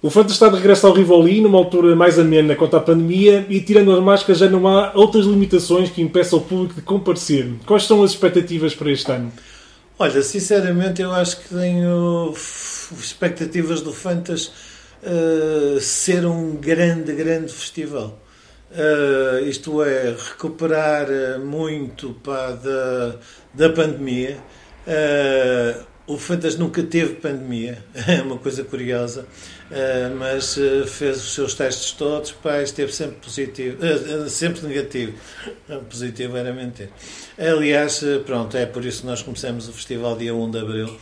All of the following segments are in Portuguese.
O Fantas está de regresso ao Rivoli, numa altura mais amena quanto à pandemia, e tirando as máscaras já não há outras limitações que impeçam o público de comparecer. Quais são as expectativas para este ano? Olha, sinceramente eu acho que tenho expectativas do Fantas uh, ser um grande, grande festival. Uh, isto é, recuperar muito pá, da, da pandemia. O Fantas nunca teve pandemia, é uma coisa curiosa, uh, mas uh, fez os seus testes todos, pá, esteve sempre positivo, uh, sempre negativo. Positivo era mentir. Aliás, pronto, é por isso que nós começamos o festival dia 1 de Abril,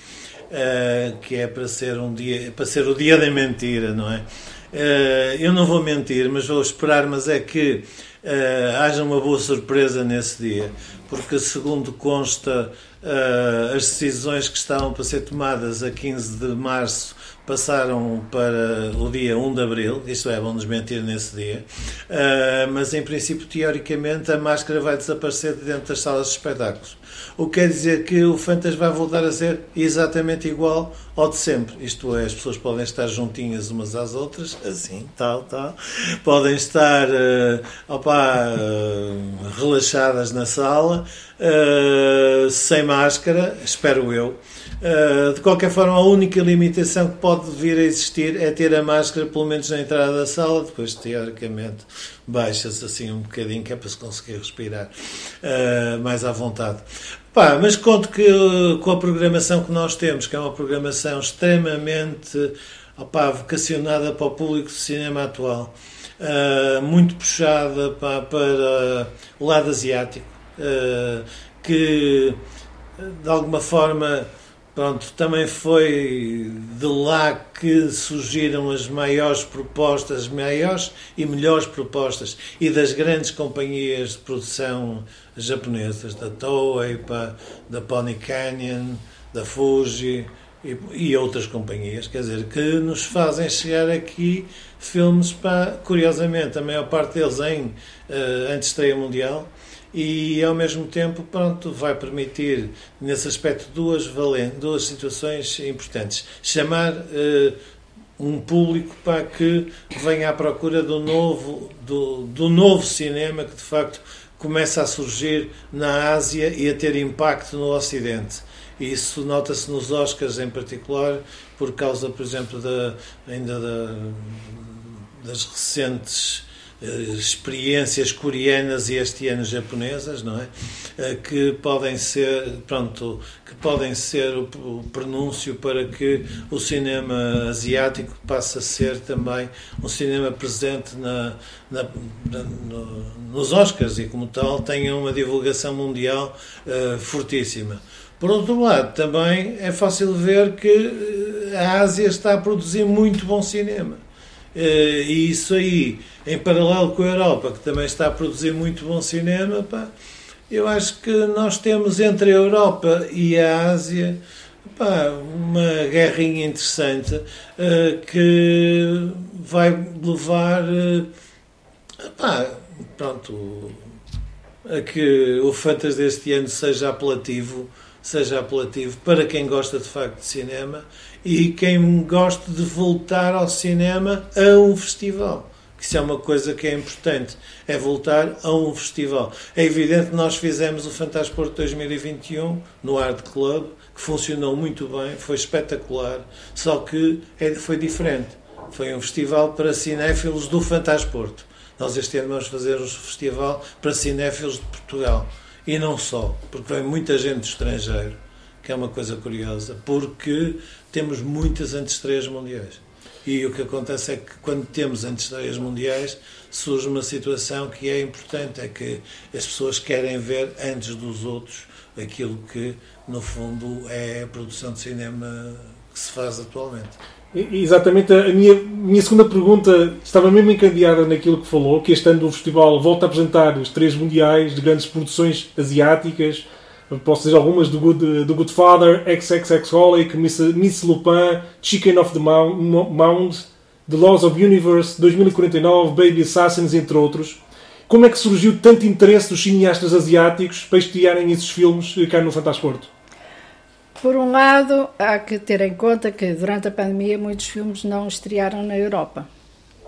que é para ser, um dia, para ser o dia da mentira, não é? eu não vou mentir, mas vou esperar, mas é que haja uma boa surpresa nesse dia, porque segundo consta Uh, as decisões que estavam para ser tomadas a 15 de março passaram para o dia 1 de abril, isto é, vão desmentir nesse dia, uh, mas em princípio, teoricamente, a máscara vai desaparecer de dentro das salas de espetáculos. O que quer dizer que o Fantas vai voltar a ser exatamente igual ao de sempre. Isto é, as pessoas podem estar juntinhas umas às outras, assim, tal, tal. Podem estar uh, opa, uh, relaxadas na sala, uh, sem máscara, espero eu. Uh, de qualquer forma, a única limitação que pode vir a existir é ter a máscara, pelo menos na entrada da sala, depois, teoricamente, baixa-se assim um bocadinho, que é para se conseguir respirar uh, mais à vontade. Pá, mas conto que com a programação que nós temos, que é uma programação extremamente opá, vocacionada para o público de cinema atual, uh, muito puxada pá, para o lado asiático, uh, que de alguma forma Pronto, também foi de lá que surgiram as maiores propostas, as maiores e melhores propostas, e das grandes companhias de produção japonesas, da Toei, da Pony Canyon, da Fuji e, e, outras companhias, quer dizer, que nos fazem chegar aqui filmes, para, curiosamente, a maior parte deles em uh, antestreia mundial, e ao mesmo tempo pronto vai permitir nesse aspecto duas valentes, duas situações importantes. Chamar uh, um público para que venha à procura do novo do, do novo cinema que de facto começa a surgir na Ásia e a ter impacto no Ocidente. Isso nota-se nos Oscars em particular por causa por exemplo da ainda da, das recentes eh, experiências coreanas e este ano japonesas, não é? Eh, que podem ser, pronto, que podem ser o prenúncio para que o cinema asiático passe a ser também um cinema presente na, na, na no, nos Oscars e como tal tenha uma divulgação mundial uh, fortíssima. Por outro lado, também é fácil ver que a Ásia está a produzir muito bom cinema eh, e isso aí, em paralelo com a Europa, que também está a produzir muito bom cinema, pá, eu acho que nós temos entre a Europa e a Ásia pá, uma guerrinha interessante uh, que vai levar uh, pá, pronto, a que o Fantas deste ano seja apelativo, seja apelativo para quem gosta de facto de cinema e quem gosta de voltar ao cinema a um festival. Que isso é uma coisa que é importante, é voltar a um festival. É evidente que nós fizemos o Fantasporto 2021 no Art Club, que funcionou muito bem, foi espetacular, só que é, foi diferente. Foi um festival para cinéfilos do Fantasporto. Nós este ano vamos fazer um festival para cinéfilos de Portugal. E não só, porque vem muita gente do estrangeiro que é uma coisa curiosa, porque temos muitas antestreias mundiais. E o que acontece é que quando temos antestreias mundiais surge uma situação que é importante, é que as pessoas querem ver antes dos outros aquilo que no fundo é a produção de cinema que se faz atualmente. Exatamente, a minha, minha segunda pergunta estava mesmo encadeada naquilo que falou, que este ano o festival volta a apresentar os três mundiais de grandes produções asiáticas, Posso dizer algumas do Good, do Good Father, XXX Holic, Miss, Miss Lupin, Chicken of the Mound, The Laws of Universe, 2049, Baby Assassins, entre outros. Como é que surgiu tanto interesse dos cineastas asiáticos para estrearem esses filmes cá no Fantasporto? Por um lado, há que ter em conta que durante a pandemia muitos filmes não estrearam na Europa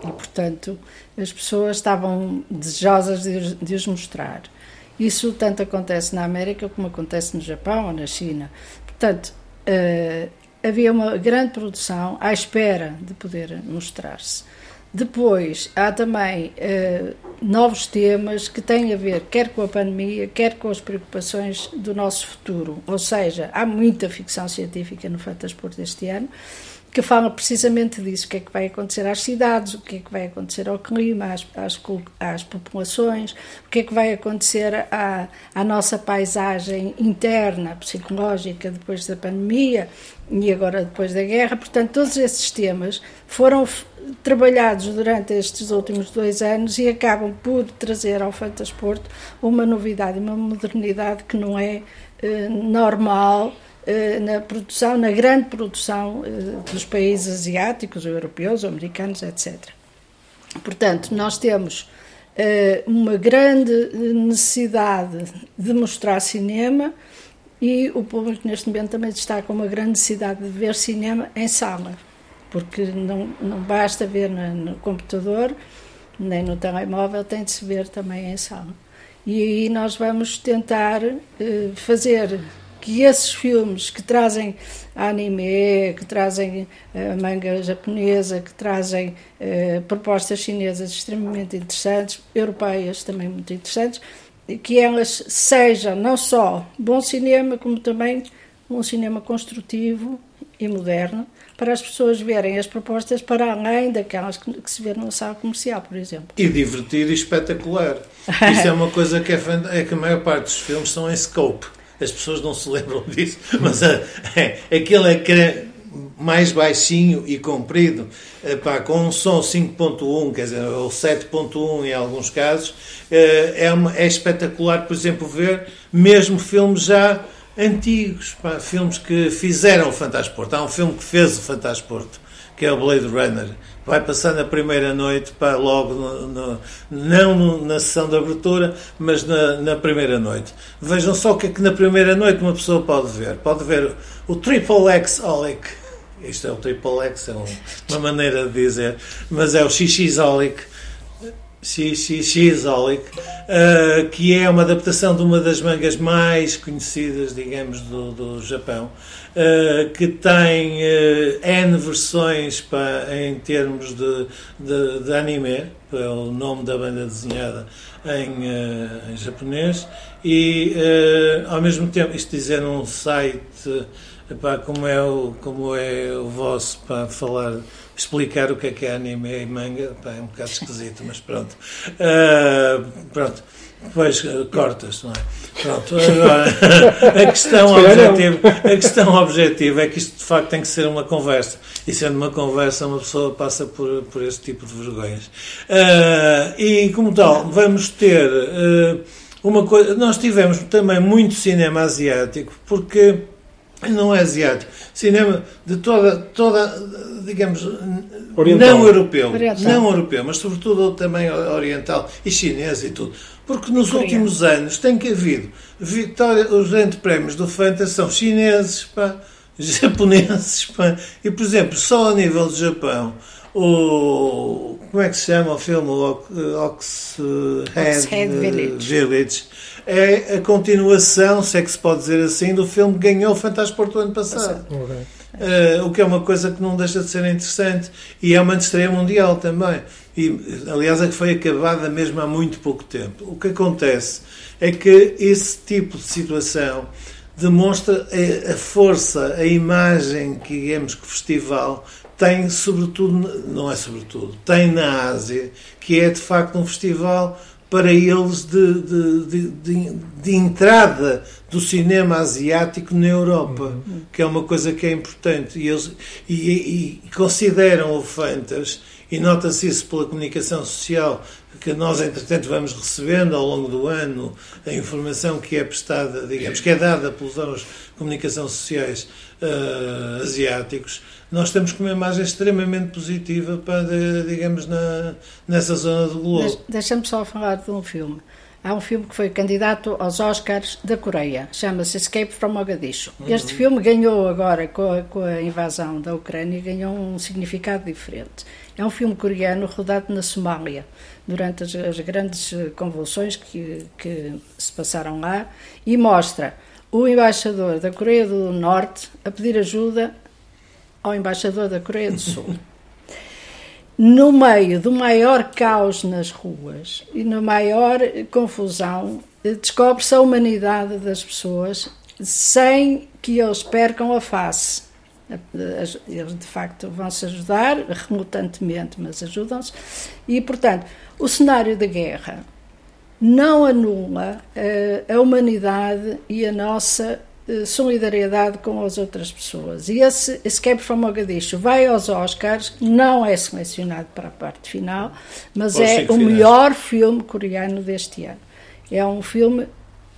e, portanto, as pessoas estavam desejosas de, de os mostrar. Isso tanto acontece na América como acontece no Japão ou na China. Portanto, uh, havia uma grande produção à espera de poder mostrar-se. Depois, há também uh, novos temas que têm a ver quer com a pandemia, quer com as preocupações do nosso futuro. Ou seja, há muita ficção científica no Fantasporto este ano que fala precisamente disso, o que é que vai acontecer às cidades, o que é que vai acontecer ao clima, às, às, às populações, o que é que vai acontecer à, à nossa paisagem interna, psicológica, depois da pandemia e agora depois da guerra. Portanto, todos esses temas foram trabalhados durante estes últimos dois anos e acabam por trazer ao Fantasporto uma novidade, uma modernidade que não é eh, normal na produção, na grande produção eh, dos países asiáticos, europeus, americanos, etc. Portanto, nós temos eh, uma grande necessidade de mostrar cinema e o público neste momento também destaca uma grande necessidade de ver cinema em sala, porque não, não basta ver no, no computador nem no telemóvel, tem de se ver também em sala. E aí nós vamos tentar fazer que esses filmes que trazem anime, que trazem uh, manga japonesa, que trazem uh, propostas chinesas extremamente interessantes, europeias também muito interessantes, que elas sejam não só bom cinema, como também um cinema construtivo e moderno, para as pessoas verem as propostas para além daquelas que, se vê numa sala comercial, por exemplo. E divertido e espetacular. Isso é uma coisa que é, é que a maior parte dos filmes são em scope as pessoas não se lembram disso, mas a, é, aquele ecrã mais baixinho e comprido, pá, com um som 5.1, quer dizer, ou 7.1 em alguns casos, eh, é, uma, é espetacular, por exemplo, ver mesmo filmes já antigos, pá, filmes que fizeram o Fantasporto. Há um filme que fez o Fantasporto, que é o Blade Runner, vai passar na primeira noite, para logo, no, no, não na sessão de abertura, mas na, na, primeira noite. Vejam só o que é que na primeira noite uma pessoa pode ver. Pode ver o Triple X Olic. Isto é o Triple X, é uma maneira de dizer, mas é o XX Olic. XX Olic, uh, que é uma adaptação de uma das mangas mais conhecidas, digamos, do, do Japão, uh, que tem uh, N versões para, em termos de, de, de anime, é o nome da banda desenhada em, em japonês, e ao mesmo tempo, isto dizer num site, epá, como, é o, como é o vosso, para falar explicar o que é que é anime e manga pá, é um bocado esquisito, mas pronto. Uh, pronto. Depois uh, cortas, não é? Pronto, agora a questão, objetiva, a questão objetiva é que isto de facto tem que ser uma conversa. E sendo uma conversa, uma pessoa passa por, por este tipo de vergonhas. Uh, e como tal, vamos ter uh, uma coisa. Nós tivemos também muito cinema asiático, porque não é asiático, cinema de toda, toda digamos, oriental. não europeu, oriental. não europeu, mas sobretudo também oriental e chinês e tudo. Porque nos Coreano. últimos anos tem que havido vitória, os grandes prémios do Fantasy são chineses, pá, japoneses, pá, e por exemplo, só a nível do Japão, o como é que se chama o filme? O Oxhead, Oxhead Village. Village. É a continuação, se é que se pode dizer assim, do filme que ganhou o Fantasporto ano passado. Uh, o que é uma coisa que não deixa de ser interessante e é uma estreia mundial também. E, aliás, é que foi acabada mesmo há muito pouco tempo. O que acontece é que esse tipo de situação demonstra a, a força, a imagem que, digamos, que o festival tem, sobretudo, não é sobretudo, tem na Ásia, que é de facto um festival para eles de, de, de, de, entrada do cinema asiático na Europa, uhum. que é uma coisa que é importante. E, eles, e, e, e consideram o Fantas, e nota-se isso pela comunicação social que nós, entretanto, vamos recebendo ao longo do ano, a informação que é prestada, digamos, que é dada pelos órgãos de comunicação sociais uh, asiáticos, nós estamos com uma imagem extremamente positiva para, digamos, na, nessa zona do globo. Deixa-me só falar de um filme. Há um filme que foi candidato aos Oscars da Coreia, chama-se Escape from Mogadishu. Uhum. Este filme ganhou agora, com a, com a, invasão da Ucrânia, ganhou um significado diferente. É um filme coreano rodado na Somália, durante as, as grandes eh, convulsões que, que se passaram lá, e mostra o embaixador da Coreia do Norte a pedir ajuda ao embaixador da Coreia do Sul. no meio do maior caos nas ruas e na maior confusão, descobre-se a humanidade das pessoas sem que eles percam a face. Eles de facto vão se ajudar, relutantemente, mas ajudam-se. E, portanto, o cenário da guerra não anula uh, a humanidade e a nossa eh, solidariedade com as outras pessoas. E esse Escape from Mogadishu vai aos Oscars, não é selecionado para a parte final, mas é o melhor filme coreano deste ano. É um filme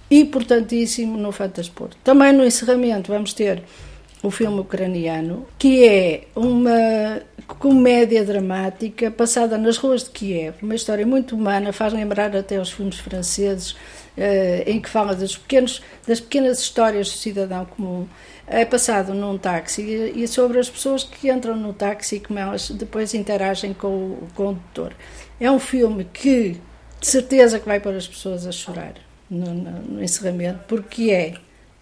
importantíssimo no Fantasporto. Também no encerramento vamos ter o filme ucraniano, que é uma comédia dramática passada nas ruas de Kiev, uma história muito humana, faz lembrar até os filmes franceses uh, em que fala dos pequenos, das pequenas histórias do cidadão comum, é passado num táxi e sobre as pessoas que entram no táxi e como elas depois interagem com o condutor. É um filme que, de certeza, que vai pôr as pessoas a chorar no, no, no encerramento, porque é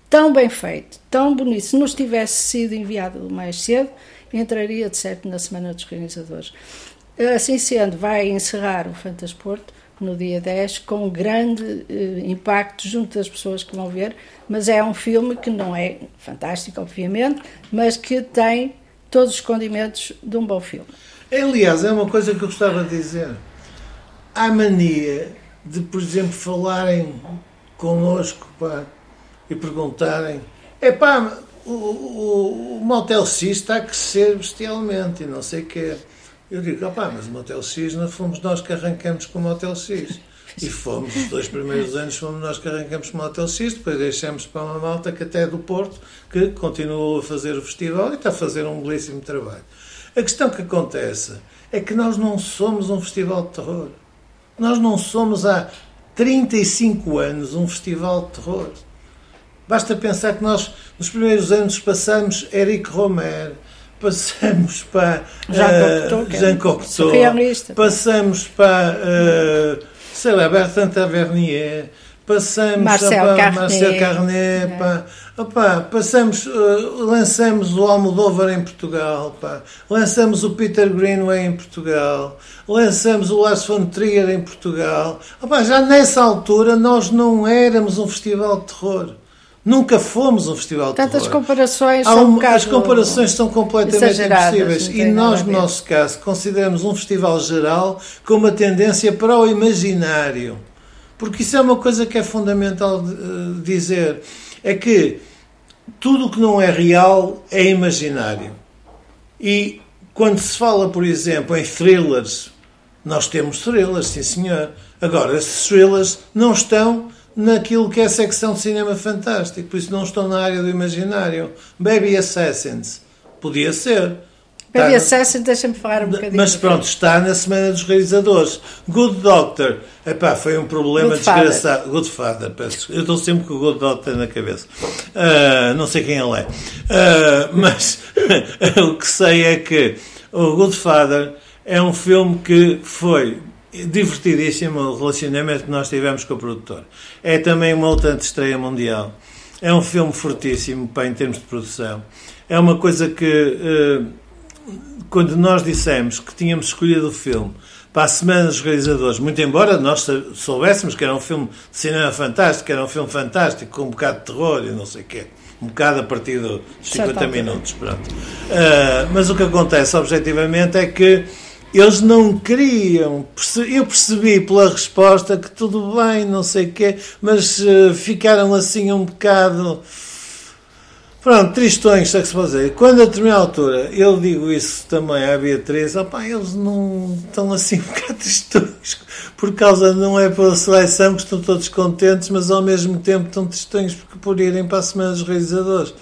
tão bem feito, tão bonito. Se nos tivesse sido enviado mais cedo, entraria de certo na Semana dos Organizadores. Assim sendo, vai encerrar o Fantasporto no dia 10, com grande eh, impacto junto das pessoas que vão ver, mas é um filme que não é fantástico, obviamente, mas que tem todos os condimentos de um bom filme. Aliás, é uma coisa que eu gostava de dizer. Há mania de, por exemplo, falarem connosco pá, e perguntarem: é pá, o, o, o Motel X está a crescer bestialmente e não sei o quê. Eu digo, opá, mas o Motel X não fomos nós que arrancamos com o Motel X. E fomos, os dois primeiros anos fomos nós que arrancamos com o Motel X, depois deixamos para uma malta que até é do Porto, que continuou a fazer o festival e está a fazer um belíssimo trabalho. A questão que acontece é que nós não somos um festival de terror. Nós não somos há 35 anos um festival de terror. Basta pensar que nós, nos primeiros anos, passamos Eric Romer, passamos para Jean Cocteau, uh, passamos para, uh, sei lá, Bertrand Tavernier, passamos Marcel para Carnet, Marcel Carnet, pá, opa, passamos, uh, lançamos o Almodóvar em Portugal, pá, lançamos o Peter Greenway em Portugal, lançamos o Lars von Trier em Portugal. Opa, já nessa altura nós não éramos um festival de terror. Nunca fomos um festival de Tantas terror. comparações são um As comparações são completamente impossíveis. E nós, no nosso caso, consideramos um festival geral com uma tendência para o imaginário. Porque isso é uma coisa que é fundamental uh, dizer. É que tudo o que não é real é imaginário. E quando se fala, por exemplo, em thrillers, nós temos thrillers, sim senhor. Agora, esses thrillers não estão naquilo que é a secção de cinema fantástico, por isso não estão na área do imaginário. Baby Assassins, podia ser. Baby Assassins, deixa-me falar um bocadinho. Mas pronto, está na Semana dos Realizadores. Good Doctor, epá, foi um problema Good desgraçado. Father. Good Father, peço. Eu estou sempre com o Good Doctor na cabeça. Uh, não sei quem ele é. Uh, mas o que sei é que o Good Father é um filme que foi divertidíssimo o relacionamento que nós tivemos com o produtor. É também uma outra estreia mundial. É um filme fortíssimo para em termos de produção. É uma coisa que, eh, quando nós dissemos que tínhamos escolhido o filme para a Semana dos Realizadores, muito embora nós soubéssemos que era um filme de cinema fantástico, era um filme fantástico, com um bocado de terror e não sei o quê, um bocado a partir dos 50 minutos, pronto. Uh, mas o que acontece, objetivamente, é que eles não queriam. Eu percebi pela resposta que tudo bem, não sei o quê, mas uh, ficaram assim um bocado. Pronto, tristões, é que se dizer. Quando a determinada altura eu digo isso também à Beatriz, opa, eles não estão assim um bocado tristões por causa, não é pela seleção que estão todos contentes, mas ao mesmo tempo estão tristões por irem para a Semana dos Realizadores.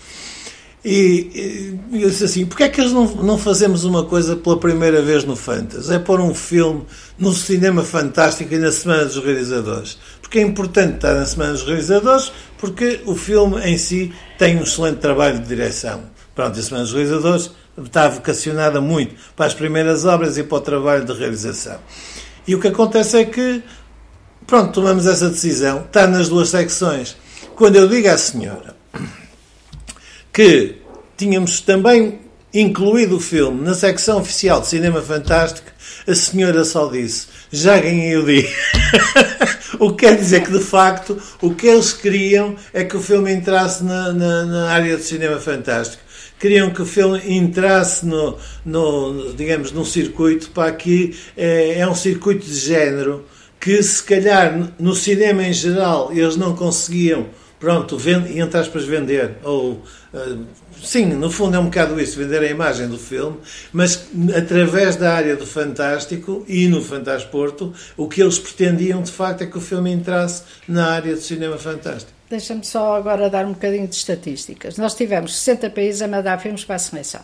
E, e eu disse assim: porquê é que eles não, não fazemos uma coisa pela primeira vez no Fantas? É pôr um filme no cinema fantástico e na Semana dos Realizadores. Porque é importante estar na Semana dos Realizadores, porque o filme em si tem um excelente trabalho de direção. Pronto, a Semana dos Realizadores está vocacionada muito para as primeiras obras e para o trabalho de realização. E o que acontece é que, pronto, tomamos essa decisão, está nas duas secções. Quando eu digo à senhora que tínhamos também incluído o filme na secção oficial de Cinema Fantástico, a senhora só disse: Já ganhei o dia. o que quer dizer que, de facto, o que eles queriam é que o filme entrasse na, na, na área de cinema fantástico queriam que o filme entrasse no, no digamos, num circuito, para aqui é, é um circuito de género que se calhar no cinema em geral eles não conseguiam, pronto, vend, entre aspas, vender, ou uh, sim, no fundo é um bocado isso, vender a imagem do filme, mas através da área do Fantástico e no Fantasporto, o que eles pretendiam de facto é que o filme entrasse na área do cinema fantástico. Deixa-me só agora dar um bocadinho de estatísticas. Nós tivemos 60 países a mandar filmes para a seleção.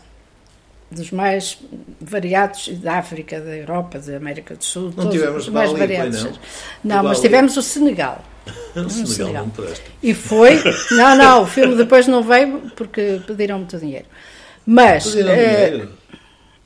Dos mais variados da África, da Europa, da América do Sul. Não tivemos mais Bali, variados. Não, não mas tivemos o Senegal. O Senegal, Senegal não presta. E foi. Não, não, o filme depois não veio porque pediram muito dinheiro. Mas. Pediram uh, dinheiro.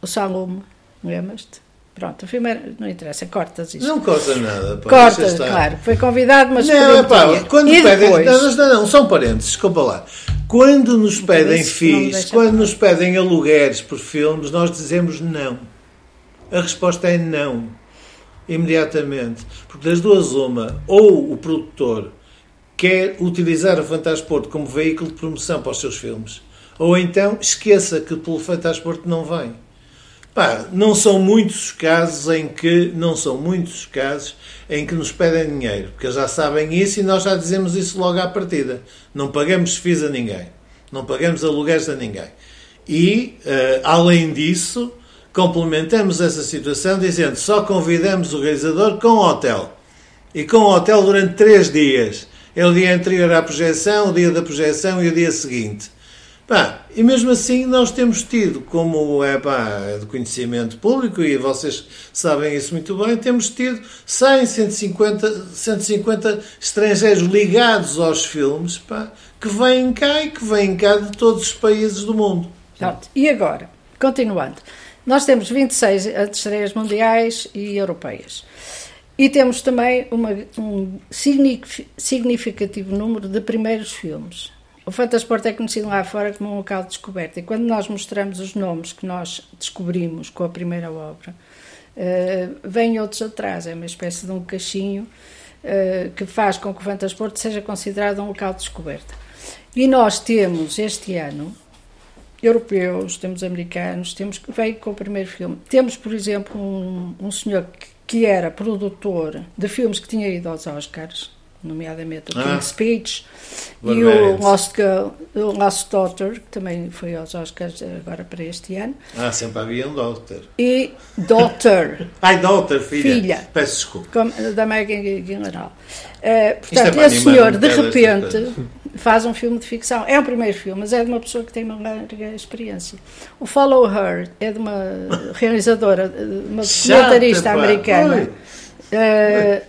O Salome, lembras-te? Pronto, o filme era, não interessa, cortas isto. Não corta nada. Pá, cortas, claro. Foi convidado, mas não, pá, quando e pedem, depois... não, não, não, são parentes, desculpa lá. Quando nos pedem FIIs, quando nos pedem alugueres por filmes, nós dizemos não. A resposta é não. Imediatamente. Porque das duas, uma, ou o produtor quer utilizar o Fantasporto como veículo de promoção para os seus filmes, ou então esqueça que pelo Fantasporto não vem. Pá, não são muitos os casos em que não são muitos os casos em que nos pedem dinheiro, porque já sabem isso e nós já dizemos isso logo à partida. Não pagamos FIIs a ninguém, não pagamos aluguéis a ninguém. E, uh, além disso, complementamos essa situação dizendo só convidamos o realizador com hotel. E com hotel durante três dias. É o dia anterior à projeção, o dia da projeção e o dia seguinte. Pá, e mesmo assim nós temos tido, como é pá, de conhecimento público, e vocês sabem isso muito bem, temos tido 100, 150, 150 estrangeiros ligados aos filmes pá, que vêm cá e que vêm cá de todos os países do mundo. Pronto. E agora, continuando, nós temos 26 estreias mundiais e europeias. E temos também uma, um significativo número de primeiros filmes. O Fantasport é conhecido lá fora como um local de descoberta. E quando nós mostramos os nomes que nós descobrimos com a primeira obra, uh, vêm outros atrás. É uma espécie de um cachinho uh, que faz com que o Fantasport seja considerado um local de descoberta. E nós temos este ano europeus, temos americanos, temos que veio com o primeiro filme. Temos, por exemplo, um, um senhor que, que era produtor de filmes que tinha ido aos Oscars, nomeadamente o ah. King's Speech e o Lost, Girl, o Lost Daughter, que também foi aos Oscars agora para este ano. Ah, sempre havia um Daughter. E Daughter. Ai, Daughter, filha. filha. Peço desculpa. Com, da Megan Gyllenhaal. Uh, portanto, é esse senhor, de repente, faz um filme de ficção. É o primeiro filme, mas é de uma pessoa que tem uma larga experiência. O Follow Her é de uma realizadora, uma documentarista americana. Uh,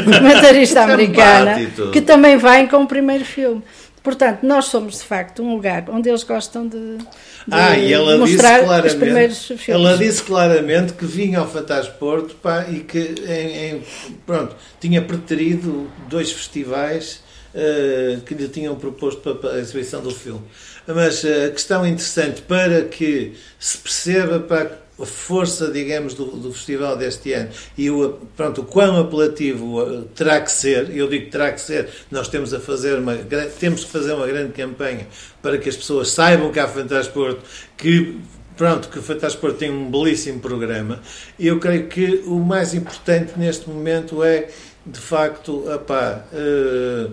documentarista americana, que também vem com o primeiro filme. Portanto, nós somos de facto um lugar onde eles gostam de, de ah, e ela mostrar disse os primeiros filmes. Ela disse claramente que vinha ao Fantasporto pá, e que em, em, pronto, tinha preterido dois festivais uh, que lhe tinham proposto para a exibição do filme. Mas uh, a questão interessante para que se perceba para a força, digamos, do, do, festival deste ano e o, pronto, o quão apelativo uh, terá que ser, eu digo terá que ser, nós temos, a fazer uma, temos que fazer uma grande campanha para que as pessoas saibam que há Fantasporto, que pronto, que o Fantasporto tem um belíssimo programa e eu creio que o mais importante neste momento é, de facto, apá, uh,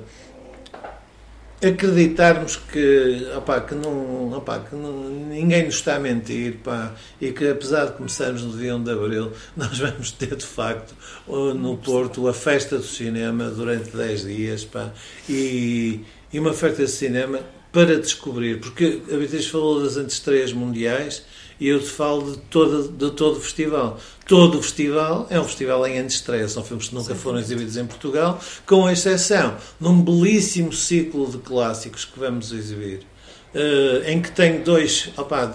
acreditarmos que, opa, que, não, opa, que não, ninguém nos está a mentir pá, e que apesar de começarmos no dia 1 de Abril, nós vamos ter de facto no Porto a festa do cinema durante 10 dias pá, e, e uma festa de cinema para descobrir, porque a Beatriz falou das antestreias mundiais e eu te falo de, toda, de todo o festival. Todo o festival é um festival em antestreia, são filmes que nunca foram exibidos em Portugal, com exceção de um belíssimo ciclo de clássicos que vamos exibir. Uh, em que tem dois, opa,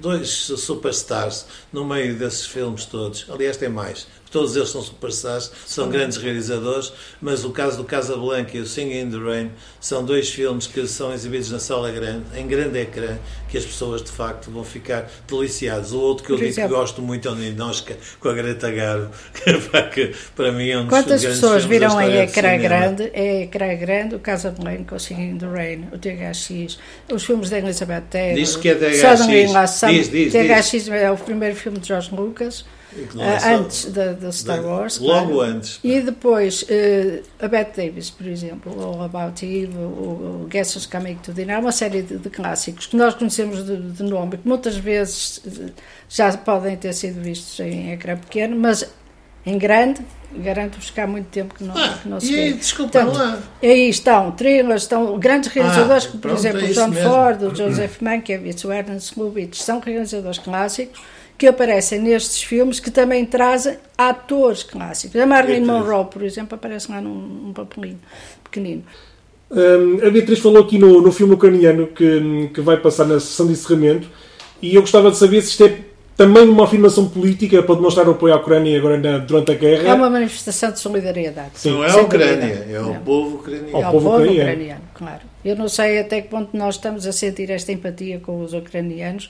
dois superstars no meio desses filmes todos. Aliás, tem mais todos eles são superstars, são grandes realizadores, mas o caso do Casablanca e o Singing in the Rain são dois filmes que são exibidos na sala grande, em grande ecrã, que as pessoas de facto vão ficar deliciadas. O outro que eu digo que gosto muito é o Ninosca, com a Greta Garbo, que para mim é um dos Quantas pessoas viram em ecrã grande, é ecrã grande, o Casablanca, o Singing in the Rain, o THX, os filmes da Elizabeth Taylor, diz que é THX, diz, diz, THX diz. é o primeiro filme de George Lucas, Uh, antes da, da Star Wars. Logo claro. antes. E depois, uh, a Bette Davis, por exemplo, ou About Eve, ou, Guess Who's Coming to Dinner, uma série de, de, clássicos que nós conhecemos de, de nome, que muitas vezes eh, já podem ter sido vistos em ecrã pequeno, mas em grande, garanto-vos que há muito tempo que não, ah, que não se vê. Desculpa Portanto, lá. Aí estão thrillers, estão grandes realizadores, ah, como por exemplo é John mesmo. Ford, o Joseph Mankiewicz, o Ernest Lubitsch, são realizadores clássicos que aparecem nestes filmes que também trazem atores clássicos. A Marilyn Monroe, por exemplo, aparece lá num, num papelinho pequenino. Um, a Beatriz falou aqui no, no filme ucraniano que, que vai passar na sessão de encerramento e eu gostava de saber se isto é também uma afirmação política para demonstrar o apoio à Ucrânia agora na, durante a guerra. É uma manifestação de solidariedade. Sim, não é a Ucrânia, é o povo ucraniano. É o povo ucraniano. ucraniano, claro. Eu não sei até que ponto nós estamos a sentir esta empatia com os ucranianos,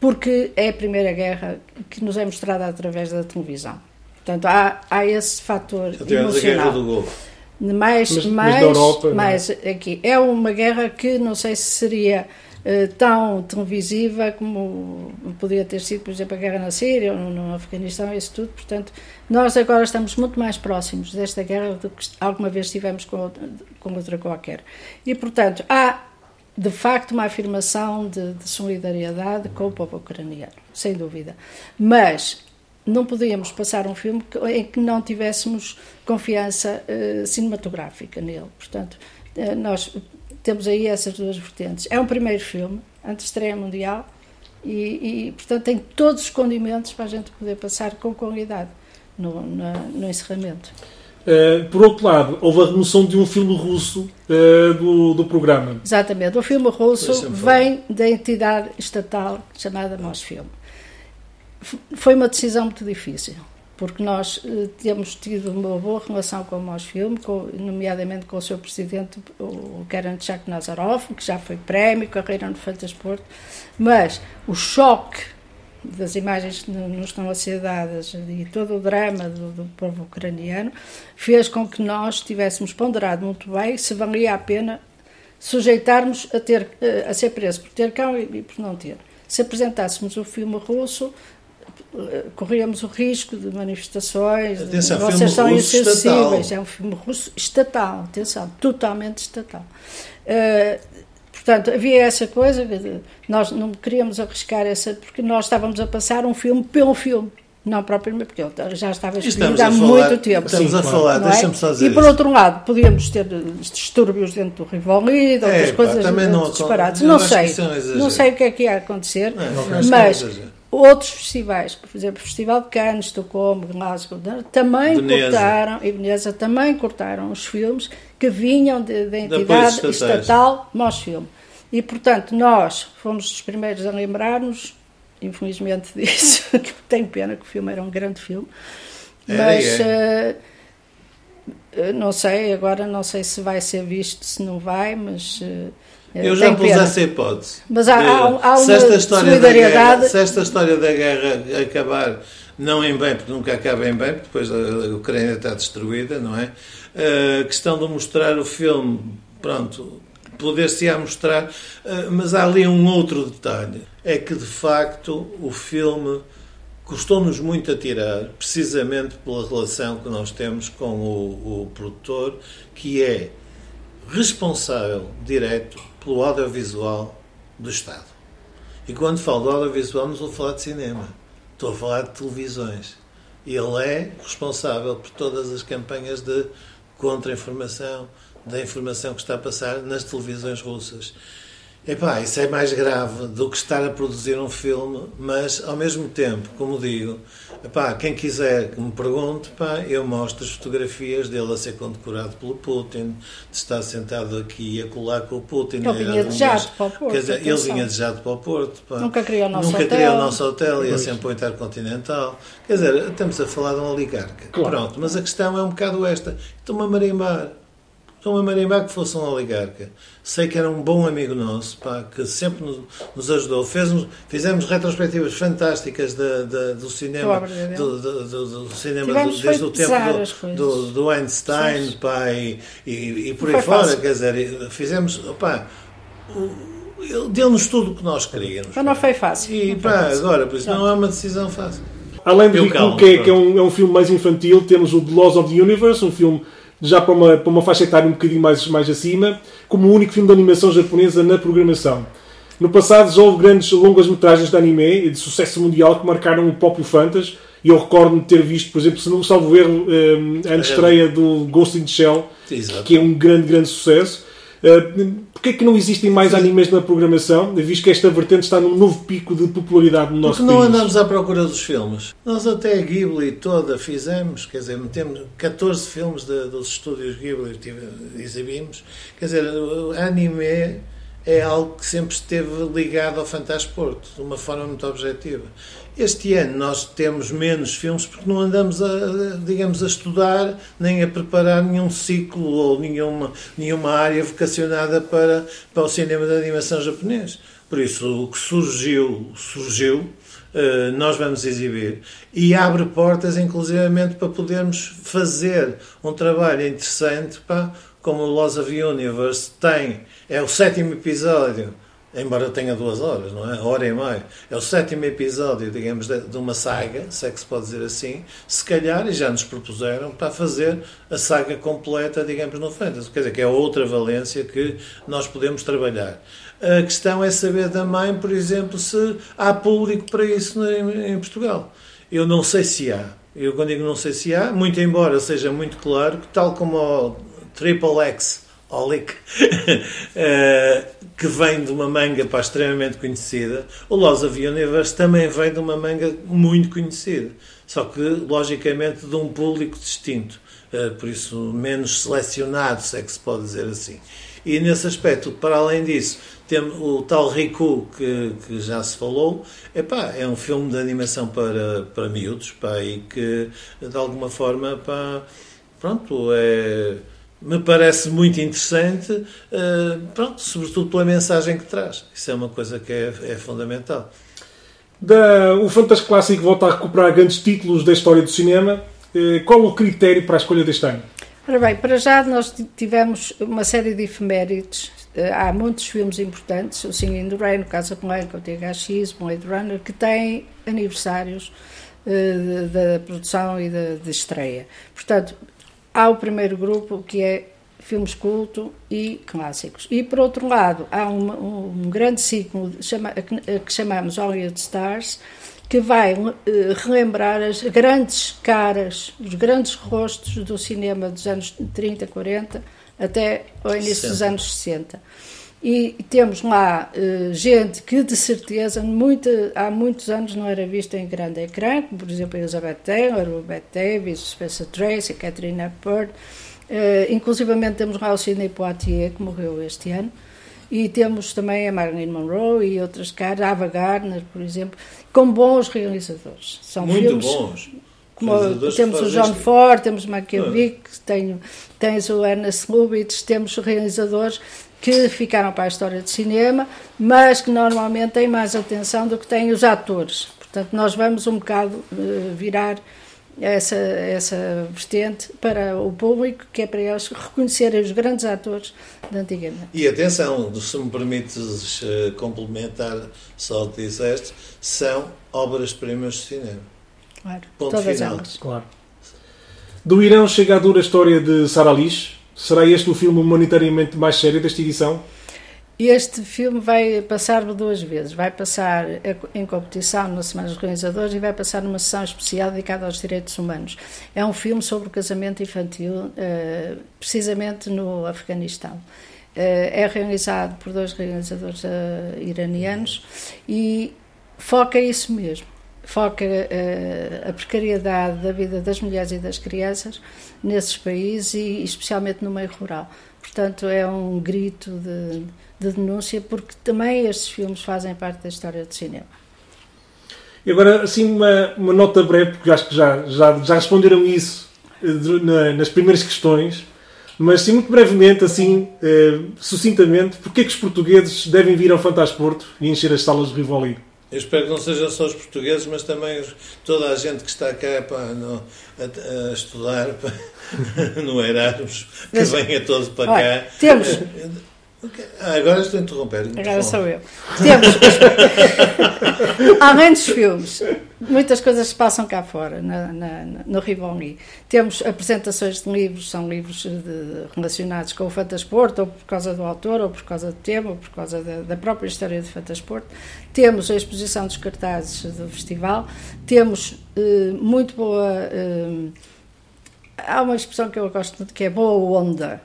porque é a primeira guerra que nos é mostrada através da televisão. Portanto, há, há esse fator emocional. a guerra do Golfo. Mais, mas, mais, mas Europa, é? mais aqui. É uma guerra que não sei se seria uh, tão televisiva como podia ter sido, por exemplo, a guerra na Síria ou no, no Afeganistão, isso tudo. Portanto, nós agora estamos muito mais próximos desta guerra do que alguma vez estivemos com outra, com outra qualquer. E, portanto, há de facto uma afirmação de, de, solidariedade com o povo ucraniano, sem dúvida. Mas não podíamos passar um filme em que não tivéssemos confiança uh, cinematográfica nele. Portanto, uh, nós temos aí essas duas vertentes. É um primeiro filme, antes estreia mundial, e, e, portanto tem todos os condimentos para a gente poder passar com qualidade no, no, no encerramento. Uh, por outro lado, houve a remoção de um filme russo uh, do, do programa. Exatamente. O filme russo vem da entidade estatal chamada Mosfilm. Foi uma decisão muito difícil, porque nós uh, temos tido uma boa relação com o Mosfilm, com, nomeadamente com o seu presidente, o Karen Chak Nazarov, que já foi prémio, carreira no Fantasporto, mas o choque das imagens que nos estão a ser dadas e todo o drama do, do, povo ucraniano fez com que nós tivéssemos ponderado muito bem se valia a pena sujeitarmos a, ter, eh, a ser preso por ter cão e, por não ter. Se apresentássemos o filme russo, eh, corríamos o risco de manifestações, atenção, de, vocês são insensíveis, estatal. é um filme russo estatal, atenção, totalmente estatal. Uh, Portanto, havia essa coisa, nós não queríamos arriscar essa, porque nós estávamos a passar um filme pelo filme. Não propriamente, porque ele já estava escrito há muito tempo. Estamos Sim, a falar, é? deixa-me só dizer. E por outro lado, podíamos ter distúrbios dentro do Rivoli, de outras é, coisas também não, disparadas. Não sei, não sei o que é que ia acontecer, é, mas outros festivais, por exemplo, o Festival de Cannes, Estocolmo, Glasgow, também Veneza. cortaram, e Veneza também cortaram os filmes que vinham da entidade estatal Mosfilm. E, portanto, nós fomos os primeiros a lembrar-nos, infelizmente, disso, que tenho pena que o filme era um grande filme, mas é, é. Uh, não sei, agora não sei se vai ser visto, se não vai, mas. Uh, eu já pus pena. essa hipótese. Mas há, há, há uma se esta história solidariedade. Da guerra, se esta história da guerra acabar não em bem, porque nunca acaba em bem, porque depois a Ucrânia está destruída, não é? A questão de mostrar o filme, pronto, poder-se a mostrar, eh, mas há ali um outro detalhe, é que de facto o filme custou-nos muito a tirar, precisamente pela relação que nós temos com o, o produtor, que é responsável direto pelo audiovisual do Estado. E quando falo do audiovisual, não estou a falar de cinema, estou a falar de televisões. Ele é responsável por todas as campanhas de contra-informação, da informação que está a passar nas televisões russas. Epá, isso é mais grave do que estar a produzir um filme, mas ao mesmo tempo, como digo, epá, quem quiser que me pergunte, epá, eu mostro as fotografias dele a ser condecorado pelo Putin, de estar sentado aqui e a colar com o Putin. Ele vinha de jato para o Porto. Quer dizer, ele vinha de jato para o Porto. Pá. Nunca criou o nosso Nunca hotel. criou o nosso hotel, ia sempre para o Intercontinental. Quer dizer, estamos a falar de um oligarca. Claro. Pronto, mas a questão é um bocado esta. Estou-me a marimbar. Estou-me a marimbar que fosse um oligarca. Sei que era um bom amigo nosso, pá, que sempre nos, nos ajudou. Fizemos retrospectivas fantásticas da- da- do cinema, do, do- do- do cinema desde o tempo do, coisas. do, do Einstein, pá, e, e, e por Não aí fora. fácil. Quer dizer, fizemos, pá, o- ele deu-nos tudo o que nós queríamos. Mas não foi fácil. E Não foi pá, fácil. agora, por isso Pronto. não é uma decisão fácil. Além de calmo, que, é, que é, um, é um filme mais infantil, temos o The Laws of the Universe, um filme já para uma, para uma faixa etária um bocadinho mais, mais acima, como o único filme de animação japonesa na programação. No passado já houve grandes longas metragens de anime e de sucesso mundial que marcaram o próprio Fantas, e eu recordo-me de ter visto, por exemplo, se não salvo erro, eh, a estreia do Ghost in the Shell, Exato. que é um grande, grande sucesso. Uh, Porquê é que não existem mais animes na programação, visto que esta vertente está num novo pico de popularidade no nosso Porque não país? andamos à procura dos filmes. Nós até a Ghibli toda fizemos, quer dizer, metemos 14 filmes de- dos estúdios Ghibli exibimos. Quer dizer, o anime é algo que sempre esteve ligado ao Fantasporto, de uma forma muito objetiva. Este ano nós temos menos filmes porque não andamos a, digamos, a estudar nem a preparar nenhum ciclo ou nenhuma, nenhuma área vocacionada para, para o cinema de animação japonês. Por isso, o que surgiu, surgiu, eh, nós vamos exibir e abre portas, inclusivamente, para podermos fazer um trabalho interessante, pá, como o Laws of Universe tem, é o sétimo episódio, embora tenha duas horas, não é? Hora e meia. É o sétimo episódio, digamos, de, uma saga, se é que se pode dizer assim, se calhar, e já nos propuseram, para fazer a saga completa, digamos, no Fantasy. Quer dizer, que é outra valência que nós podemos trabalhar. A questão é saber também, por exemplo, se há público para isso em, em Portugal. Eu não sei se há. Eu quando digo não sei se há, muito embora seja muito claro que tal como o Triple X Olic, eh, que vem de uma manga pá, extremamente conhecida, o Laws of Universe também vem de uma manga muito conhecida, só que logicamente de um público distinto, eh, por isso menos selecionado, se é que se pode dizer assim. E nesse aspecto, para além disso, temos o tal Riku que, que já se falou, epá, é um filme de animação para, para miúdos pá, e que de alguma forma pá, pronto, é, me parece muito interessante, eh, pronto, sobretudo pela mensagem que traz. Isso é uma coisa que é, é fundamental. Da- o Fantástico Clássico volta a recuperar grandes títulos da história do cinema. Eh, Qual o critério para a escolha deste ano? Ora bem, para já nós ti- tivemos uma série de efemérides. Eh, Há muitos filmes importantes, o Singing in the Rain, o Casa Blanca, o THX, o Blade Runner, que têm aniversários da produção e de estreia. Portanto, há o primeiro grupo que é filmes culto e clássicos. E por outro lado, há um, um grande ciclo chama- que, chamamos Hollywood Stars, que vai eh, relembrar as grandes caras, os grandes rostos do cinema dos anos 30, 40 até ao início dos 60. anos 60. E temos lá eh, gente que, de certeza, há muitos anos não era vista em grande ecrã, como, por exemplo, Elizabeth Taylor, o Bette Davis, Spencer Tracy, Catherine Hepburn. Eh, inclusivamente temos lá o Sidney Poitier, que morreu este ano. E temos também a Marilyn Monroe e outras caras, a Ava Gardner, por exemplo, com bons realizadores. São muito filmes bons. como temos o John isto. Ford, temos o Mankiewicz, tens o Ernest Lubitsch, temos realizadores que ficaram para a história do cinema, mas que normalmente têm mais atenção do que têm os atores. Portanto, nós vamos um bocado eh, virar essa, essa vertente para o público, que é para eles reconhecerem os grandes atores de antigamente. E atenção, se me permites eh, complementar só o que disseste, são obras-primas do cinema. Claro, Ponto todas final. elas. Claro. Do Irão chega a dura história de Sara Lish. Será este o filme humanitariamente mais sério desta edição? Este filme vai passar duas vezes. Vai passar em competição na Semana dos Realizadores e vai passar numa sessão especial dedicada aos direitos humanos. É um filme sobre o casamento infantil, eh, precisamente no Afeganistão. é realizado por dois realizadores iranianos e foca isso mesmo foca a precariedade da vida das mulheres e das crianças nesses países e especialmente no meio rural. Portanto, é um grito de, de denúncia, porque também estes filmes fazem parte da história do cinema. E agora, assim, uma, uma nota breve, porque acho que já, já, já responderam isso eh, na, nas primeiras questões, mas sim, muito brevemente, assim, eh, sucintamente, porque é que os portugueses devem vir ao Fantasporto e encher as salas de Rivoli? Eu espero que não sejam só os portugueses, mas também toda a gente que está cá pá, no, a, a, estudar pá, no Erasmus, que mas, venha todos para olha, cá. Temos. Ah, agora estou a interromper. Agora sou eu. Temos, além dos filmes, muitas coisas se passam cá fora, na, na, no Rivoli. Temos apresentações de livros, são livros de, relacionados com o Fantasporto, ou por causa do autor, ou por causa do tema, ou por causa da, da própria história do Fantasporto. Temos a exposição dos cartazes do festival. Temos eh, muito boa. Eh, há uma expressão que eu gosto muito que é boa onda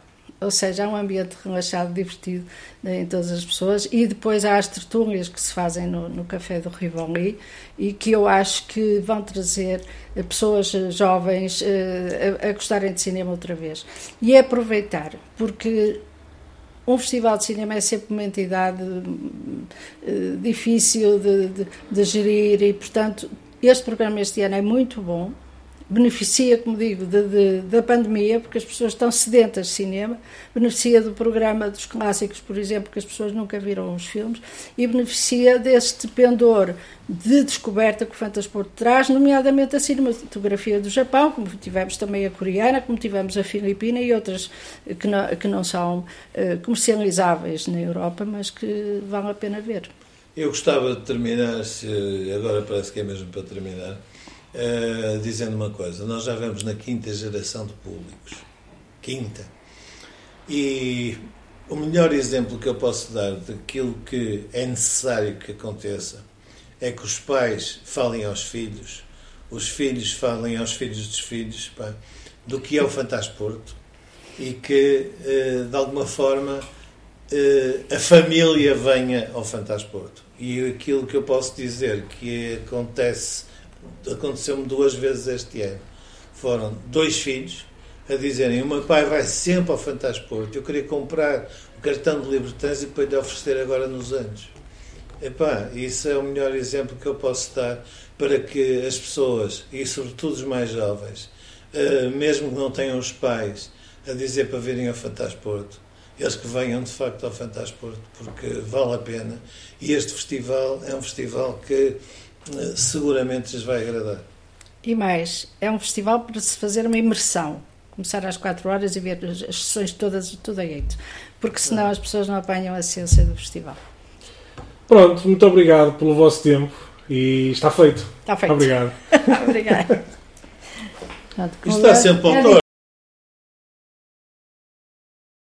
ou seja, há um ambiente relaxado, divertido né, em todas as pessoas. E depois há as tertúlias que se fazem no, no Café do Rivoli e que eu acho que vão trazer eh, pessoas eh, jovens uh, a, a gostarem de cinema outra vez. E é aproveitar, porque um festival de cinema é sempre uma entidade difícil de, de, de gerir e, portanto, este programa este ano é muito bom beneficia, como digo, de, de, da pandemia, porque as pessoas estão sedentas de cinema, beneficia do programa dos clássicos, por exemplo, que as pessoas nunca viram os filmes, e beneficia deste pendor de descoberta que o Fantasporto traz, nomeadamente a cinematografia do Japão, como tivemos também a coreana, como tivemos a filipina e outras que não, que não são uh, comercializáveis na Europa, mas que vale a pena ver. Eu gostava de terminar, se agora parece que é mesmo para terminar, uh, dizendo uma coisa: nós já vemos na quinta geração de públicos. Quinta. E o melhor exemplo que eu posso dar daquilo que é necessário que aconteça é que os pais falem aos filhos, os filhos falem aos filhos dos filhos pá, do que é o Fantasporto e que, eh, de alguma forma, eh, a família venha ao Fantasporto. E aquilo que eu posso dizer que acontece aconteceu-me duas vezes este ano. Foram dois filhos a dizerem: O meu pai vai sempre ao Fantasporto. Eu queria comprar o cartão de Libertães e depois lhe oferecer agora nos anos. Epá, isso é o melhor exemplo que eu posso dar para que as pessoas, e sobretudo os mais jovens, uh, mesmo que não tenham os pais a dizer para virem ao Fantasporto, eles que venham de facto ao Fantasporto, porque vale a pena. E este festival é um festival que seguramente lhes vai agradar. E mais, é um festival para se fazer uma imersão. Começar às 4 horas e ver as sessões todas, tudo a jeito. Porque senão as pessoas não apanham a ciência do festival. Pronto, muito obrigado pelo vosso tempo e está feito. Está feito. Obrigado. obrigado. Isto está sempre ao